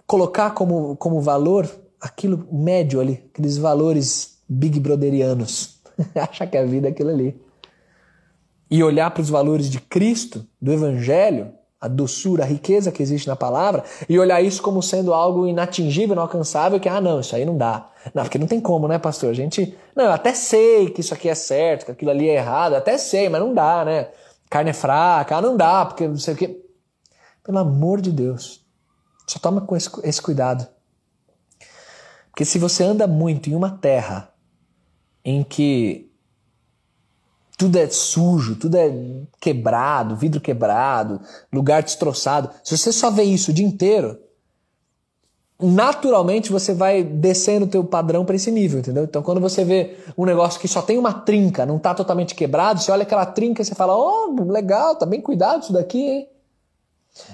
colocar como, como valor aquilo médio ali, aqueles valores Big Brotherianos. (laughs) Achar que a vida é aquilo ali. E olhar para os valores de Cristo, do Evangelho, a doçura, a riqueza que existe na palavra, e olhar isso como sendo algo inatingível, inalcançável, que, ah, não, isso aí não dá. Não, porque não tem como, né, pastor? A gente, não, eu até sei que isso aqui é certo, que aquilo ali é errado, até sei, mas não dá, né? Carne é fraca, ah, não dá, porque não sei o quê. Pelo amor de Deus, só toma com esse, esse cuidado. Porque se você anda muito em uma terra em que tudo é sujo, tudo é quebrado, vidro quebrado, lugar destroçado. Se você só vê isso o dia inteiro, naturalmente você vai descendo o teu padrão para esse nível, entendeu? Então quando você vê um negócio que só tem uma trinca, não está totalmente quebrado, você olha aquela trinca e você fala, oh, legal, tá bem cuidado isso daqui, hein?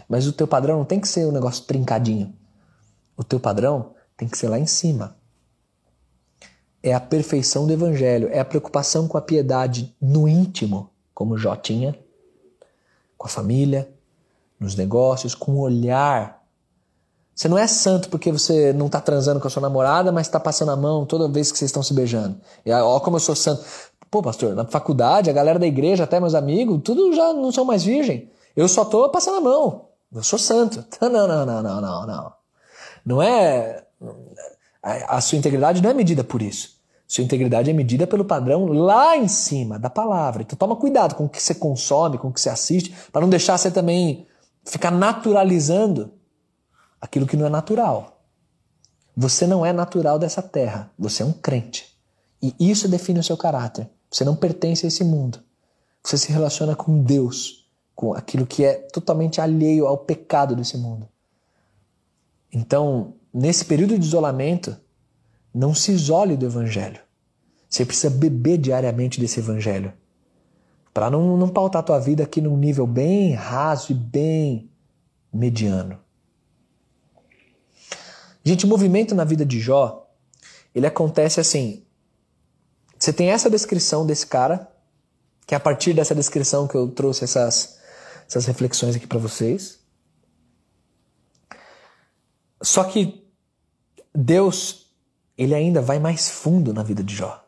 Mas o teu padrão não tem que ser um negócio trincadinho. O teu padrão tem que ser lá em cima. É a perfeição do evangelho, é a preocupação com a piedade no íntimo, como Jó tinha, com a família, nos negócios, com o olhar. Você não é santo porque você não está transando com a sua namorada, mas está passando a mão toda vez que vocês estão se beijando. E ó, como eu sou santo. Pô, pastor, na faculdade, a galera da igreja, até meus amigos, tudo já não são mais virgem. Eu só tô passando a mão. Eu sou santo. (laughs) Não, não, não, não, não, não. Não é. A sua integridade não é medida por isso. Sua integridade é medida pelo padrão lá em cima da palavra. Então toma cuidado com o que você consome, com o que você assiste, para não deixar você também ficar naturalizando aquilo que não é natural. Você não é natural dessa terra. Você é um crente. E isso define o seu caráter. Você não pertence a esse mundo. Você se relaciona com Deus com aquilo que é totalmente alheio ao pecado desse mundo. Então, nesse período de isolamento, não se isole do Evangelho. Você precisa beber diariamente desse Evangelho. Para não, não pautar a tua vida aqui num nível bem raso e bem mediano. Gente, o movimento na vida de Jó, ele acontece assim. Você tem essa descrição desse cara, que é a partir dessa descrição que eu trouxe essas, essas reflexões aqui para vocês. Só que Deus, ele ainda vai mais fundo na vida de Jó.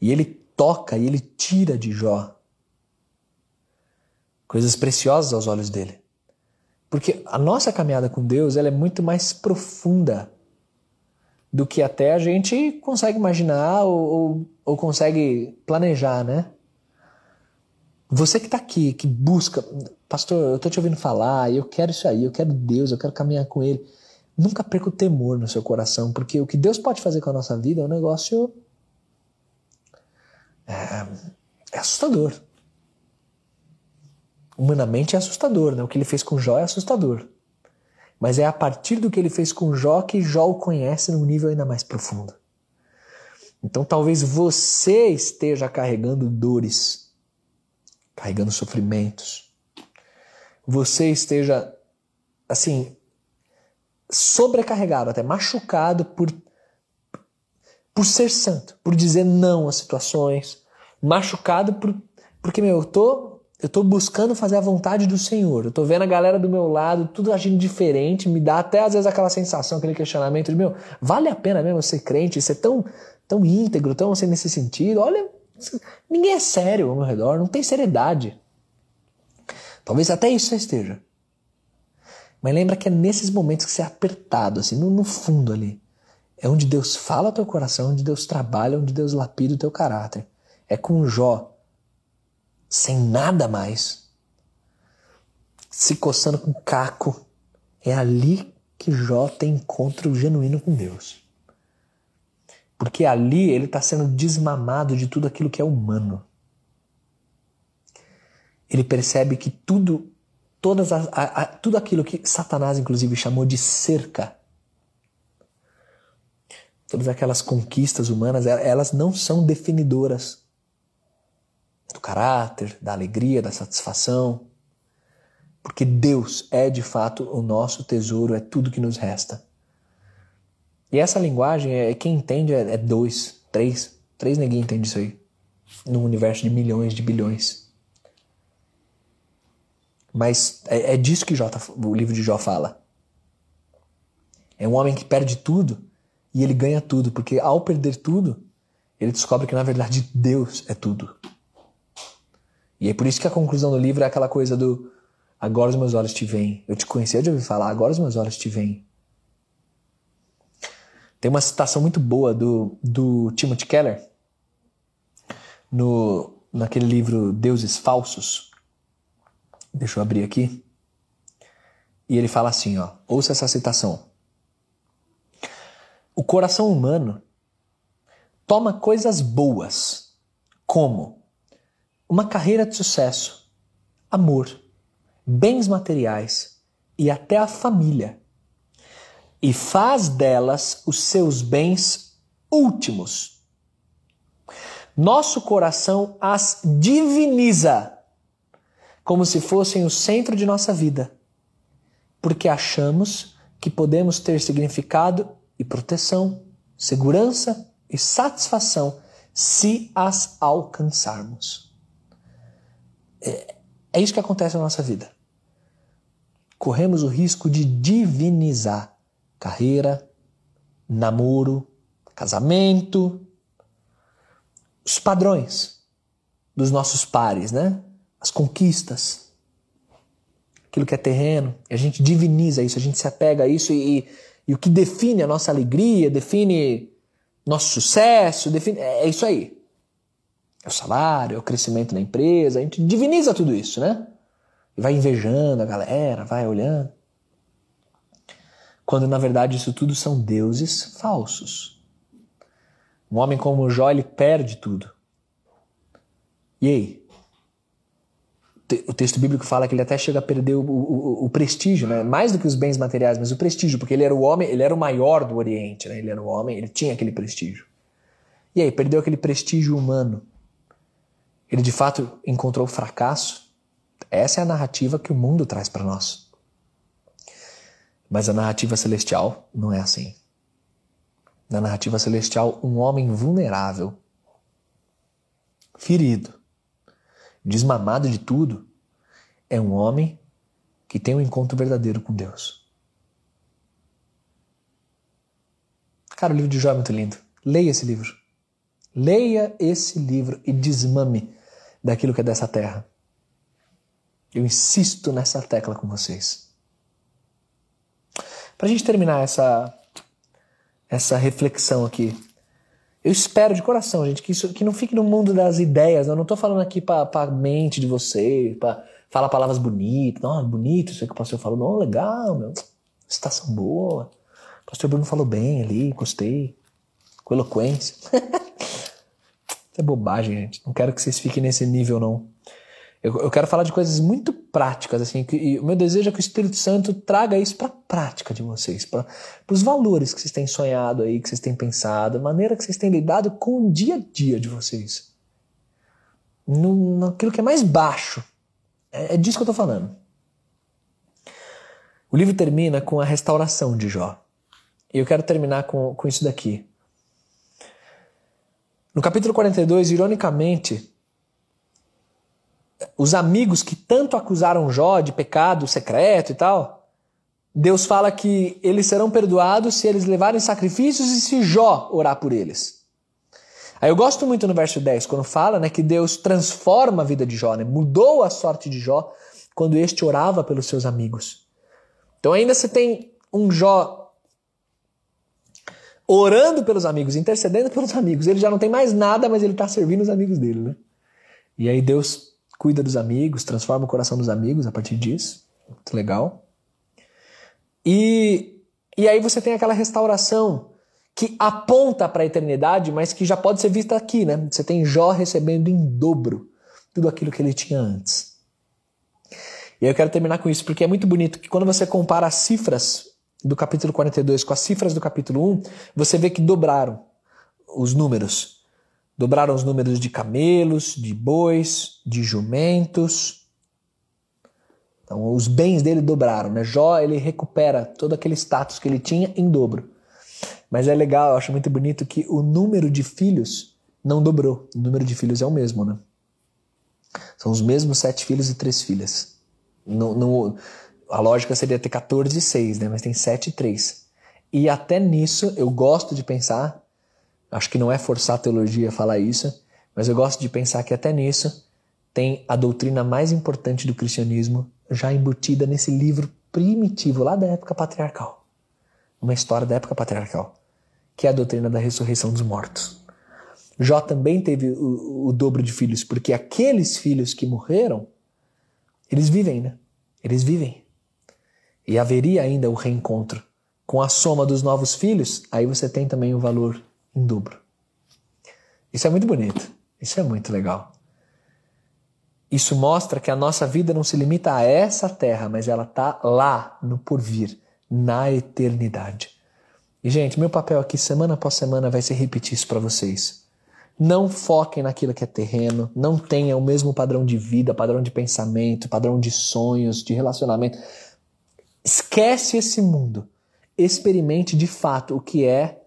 E ele toca e ele tira de Jó coisas preciosas aos olhos dele. Porque a nossa caminhada com Deus ela é muito mais profunda do que até a gente consegue imaginar ou, ou, ou consegue planejar, né? Você que está aqui, que busca, pastor, eu estou te ouvindo falar, eu quero isso aí, eu quero Deus, eu quero caminhar com Ele. Nunca perca o temor no seu coração, porque o que Deus pode fazer com a nossa vida é um negócio. É, é assustador. Humanamente é assustador, né? O que ele fez com Jó é assustador. Mas é a partir do que ele fez com Jó que Jó o conhece num nível ainda mais profundo. Então talvez você esteja carregando dores carregando sofrimentos, você esteja assim sobrecarregado, até machucado por por ser santo, por dizer não às situações, machucado por porque meu, eu tô eu tô buscando fazer a vontade do Senhor. Eu tô vendo a galera do meu lado, tudo agindo diferente, me dá até às vezes aquela sensação, aquele questionamento de, meu, vale a pena mesmo ser crente, ser tão tão íntegro, tão assim nesse sentido? Olha, Ninguém é sério ao meu redor, não tem seriedade. Talvez até isso esteja. Mas lembra que é nesses momentos que você é apertado, assim, no, no fundo ali. É onde Deus fala teu coração, onde Deus trabalha, onde Deus lapida o teu caráter. É com Jó, sem nada mais, se coçando com caco. É ali que Jó tem encontro genuíno com Deus. Porque ali ele está sendo desmamado de tudo aquilo que é humano. Ele percebe que tudo, todas a, a, tudo aquilo que Satanás inclusive chamou de cerca, todas aquelas conquistas humanas, elas não são definidoras do caráter, da alegria, da satisfação. Porque Deus é de fato o nosso tesouro, é tudo que nos resta. E essa linguagem, é quem entende é, é dois, três. Três neguinhos entendem isso aí. Num universo de milhões de bilhões. Mas é, é disso que Jó, tá, o livro de Jó fala. É um homem que perde tudo e ele ganha tudo, porque ao perder tudo, ele descobre que na verdade Deus é tudo. E é por isso que a conclusão do livro é aquela coisa do agora os meus olhos te veem. Eu te conheci, eu já ouvi falar, agora os meus olhos te veem. Tem uma citação muito boa do, do Timothy Keller no, naquele livro Deuses Falsos. Deixa eu abrir aqui. E ele fala assim, ó, ouça essa citação. O coração humano toma coisas boas, como uma carreira de sucesso, amor, bens materiais e até a família e faz delas os seus bens últimos. Nosso coração as diviniza como se fossem o centro de nossa vida, porque achamos que podemos ter significado e proteção, segurança e satisfação se as alcançarmos. É, é isso que acontece na nossa vida. Corremos o risco de divinizar carreira, namoro, casamento, os padrões dos nossos pares, né? As conquistas, aquilo que é terreno. A gente diviniza isso, a gente se apega a isso e, e, e o que define a nossa alegria, define nosso sucesso, define, é, é isso aí. É o salário, é o crescimento da empresa, a gente diviniza tudo isso, né? E vai invejando a galera, vai olhando. Quando na verdade isso tudo são deuses falsos. Um homem como Jó, ele perde tudo. E aí? O texto bíblico fala que ele até chega a perder o, o, o, prestígio, né? mais do que os bens materiais, mas o prestígio, porque ele era o homem, ele era o maior do Oriente, né? ele era o homem, ele tinha aquele prestígio. E aí, perdeu aquele prestígio humano. Ele de fato encontrou fracasso. Essa é a narrativa que o mundo traz para nós. Mas a narrativa celestial não é assim. Na narrativa celestial, um homem vulnerável, ferido, desmamado de tudo, é um homem que tem um encontro verdadeiro com Deus. Cara, o livro de Jó é muito lindo. Leia esse livro. Leia esse livro e desmame daquilo que é dessa terra. Eu insisto nessa tecla com vocês. Para a gente terminar essa, essa reflexão aqui, eu espero de coração, gente, que isso que não fique no mundo das ideias. Eu não estou falando aqui para a mente de vocês, para falar palavras bonitas. Não, bonito isso que o pastor falou. Não, legal, meu. Estação boa. O pastor Bruno falou bem ali, gostei. Com eloquência. (laughs) é bobagem, gente. Não quero que vocês fiquem nesse nível, não. Eu, eu quero falar de coisas muito práticas, assim, que, e o meu desejo é que o Espírito Santo traga isso para a prática de vocês, para os valores que vocês têm sonhado aí, que vocês têm pensado, a maneira que vocês têm lidado com o dia a dia de vocês. No, naquilo que é mais baixo. É, é disso que eu estou falando. O livro termina com a restauração de Jó. E eu quero terminar com, com isso daqui. No capítulo 42, ironicamente, os amigos que tanto acusaram Jó de pecado secreto e tal, Deus fala que eles serão perdoados se eles levarem sacrifícios e se Jó orar por eles. Aí eu gosto muito no verso 10, quando fala né, que Deus transforma a vida de Jó, né, mudou a sorte de Jó quando este orava pelos seus amigos. Então ainda você tem um Jó orando pelos amigos, intercedendo pelos amigos. Ele já não tem mais nada, mas ele está servindo os amigos dele. Né? E aí Deus cuida dos amigos, transforma o coração dos amigos a partir disso. Muito legal. E, e aí você tem aquela restauração que aponta para a eternidade, mas que já pode ser vista aqui, né? Você tem Jó recebendo em dobro tudo aquilo que ele tinha antes. E eu quero terminar com isso, porque é muito bonito que quando você compara as cifras do capítulo 42 com as cifras do capítulo 1, você vê que dobraram os números. Dobraram os números de camelos, de bois, de jumentos. Então, os bens dele dobraram. Né? Jó ele recupera todo aquele status que ele tinha em dobro. Mas é legal, eu acho muito bonito que o número de filhos não dobrou. O número de filhos é o mesmo, né? São os mesmos sete filhos e três filhas. A lógica seria ter 14 e 6, né? Mas tem 7 e 3. E até nisso eu gosto de pensar Acho que não é forçar a teologia a falar isso, mas eu gosto de pensar que até nisso tem a doutrina mais importante do cristianismo já embutida nesse livro primitivo lá da época patriarcal. Uma história da época patriarcal, que é a doutrina da ressurreição dos mortos. Jó também teve o, o dobro de filhos, porque aqueles filhos que morreram, eles vivem, né? Eles vivem. E haveria ainda o reencontro. Com a soma dos novos filhos, aí você tem também o valor em dobro. Isso é muito bonito. Isso é muito legal. Isso mostra que a nossa vida não se limita a essa terra, mas ela está lá no porvir, na eternidade. E, gente, meu papel aqui semana após semana vai ser repetir isso para vocês. Não foquem naquilo que é terreno, não tenham o mesmo padrão de vida, padrão de pensamento, padrão de sonhos, de relacionamento. Esquece esse mundo. Experimente de fato o que é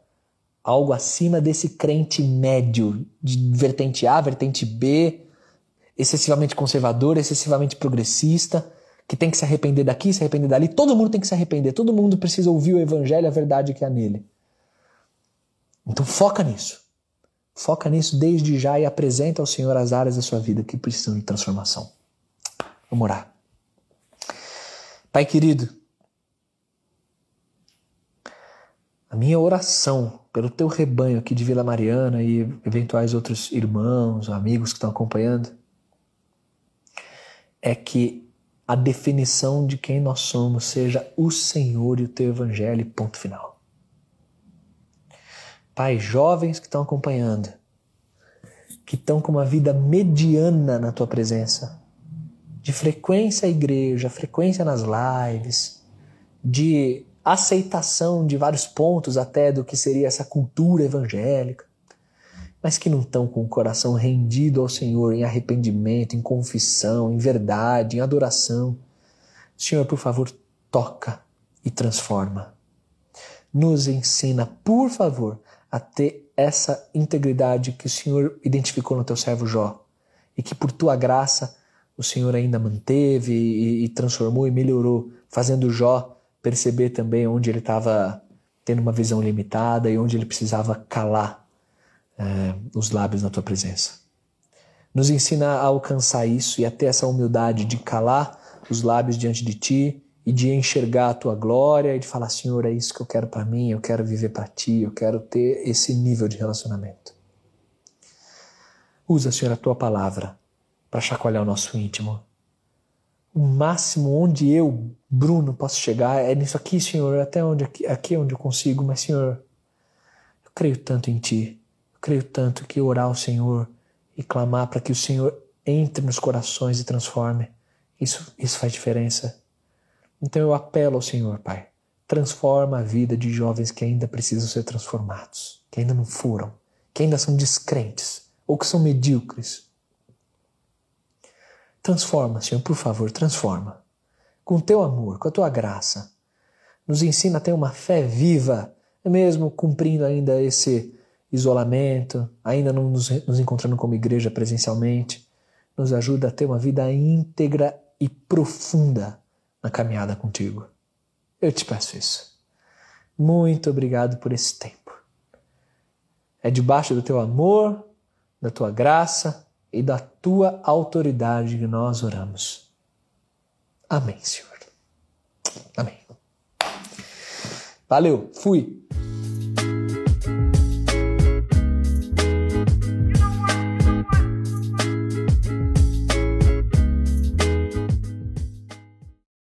algo acima desse crente médio, de vertente A, vertente B, excessivamente conservador, excessivamente progressista, que tem que se arrepender daqui, se arrepender dali. Todo mundo tem que se arrepender, todo mundo precisa ouvir o evangelho, a verdade que há nele. Então foca nisso. Foca nisso desde já e apresenta ao Senhor as áreas da sua vida que precisam de transformação. Vamos orar. Pai querido, a minha oração pelo teu rebanho aqui de Vila Mariana e eventuais outros irmãos, amigos que estão acompanhando, é que a definição de quem nós somos seja o Senhor e o teu Evangelho, ponto final. Pai, jovens que estão acompanhando, que estão com uma vida mediana na tua presença, de frequência à igreja, frequência nas lives, de aceitação de vários pontos até do que seria essa cultura evangélica, mas que não estão com o coração rendido ao Senhor em arrependimento, em confissão, em verdade, em adoração. Senhor, por favor, toca e transforma. Nos ensina, por favor, a ter essa integridade que o Senhor identificou no teu servo Jó e que por tua graça o Senhor ainda manteve e, e transformou e melhorou, fazendo Jó perceber também onde ele estava tendo uma visão limitada e onde ele precisava calar é, os lábios na tua presença. Nos ensina a alcançar isso e a ter essa humildade de calar os lábios diante de ti e de enxergar a tua glória e de falar, Senhor, é isso que eu quero para mim, eu quero viver para ti, eu quero ter esse nível de relacionamento. Usa, Senhor, a tua palavra para chacoalhar o nosso íntimo. O máximo onde eu, Bruno, posso chegar é nisso aqui, Senhor, até onde aqui, aqui é onde eu consigo, mas, Senhor, eu creio tanto em ti, eu creio tanto que orar ao Senhor e clamar para que o Senhor entre nos corações e transforme, isso, isso faz diferença. Então eu apelo ao Senhor, Pai. Transforma a vida de jovens que ainda precisam ser transformados, que ainda não foram, que ainda são descrentes ou que são medíocres. Transforma, Senhor, por favor, transforma. Com o teu amor, com a tua graça. Nos ensina a ter uma fé viva, mesmo cumprindo ainda esse isolamento, ainda não nos, nos encontrando como igreja presencialmente. Nos ajuda a ter uma vida íntegra e profunda na caminhada contigo. Eu te peço isso. Muito obrigado por esse tempo. É debaixo do teu amor, da tua graça e da tua autoridade que nós oramos. Amém, Senhor. Amém. Valeu, fui.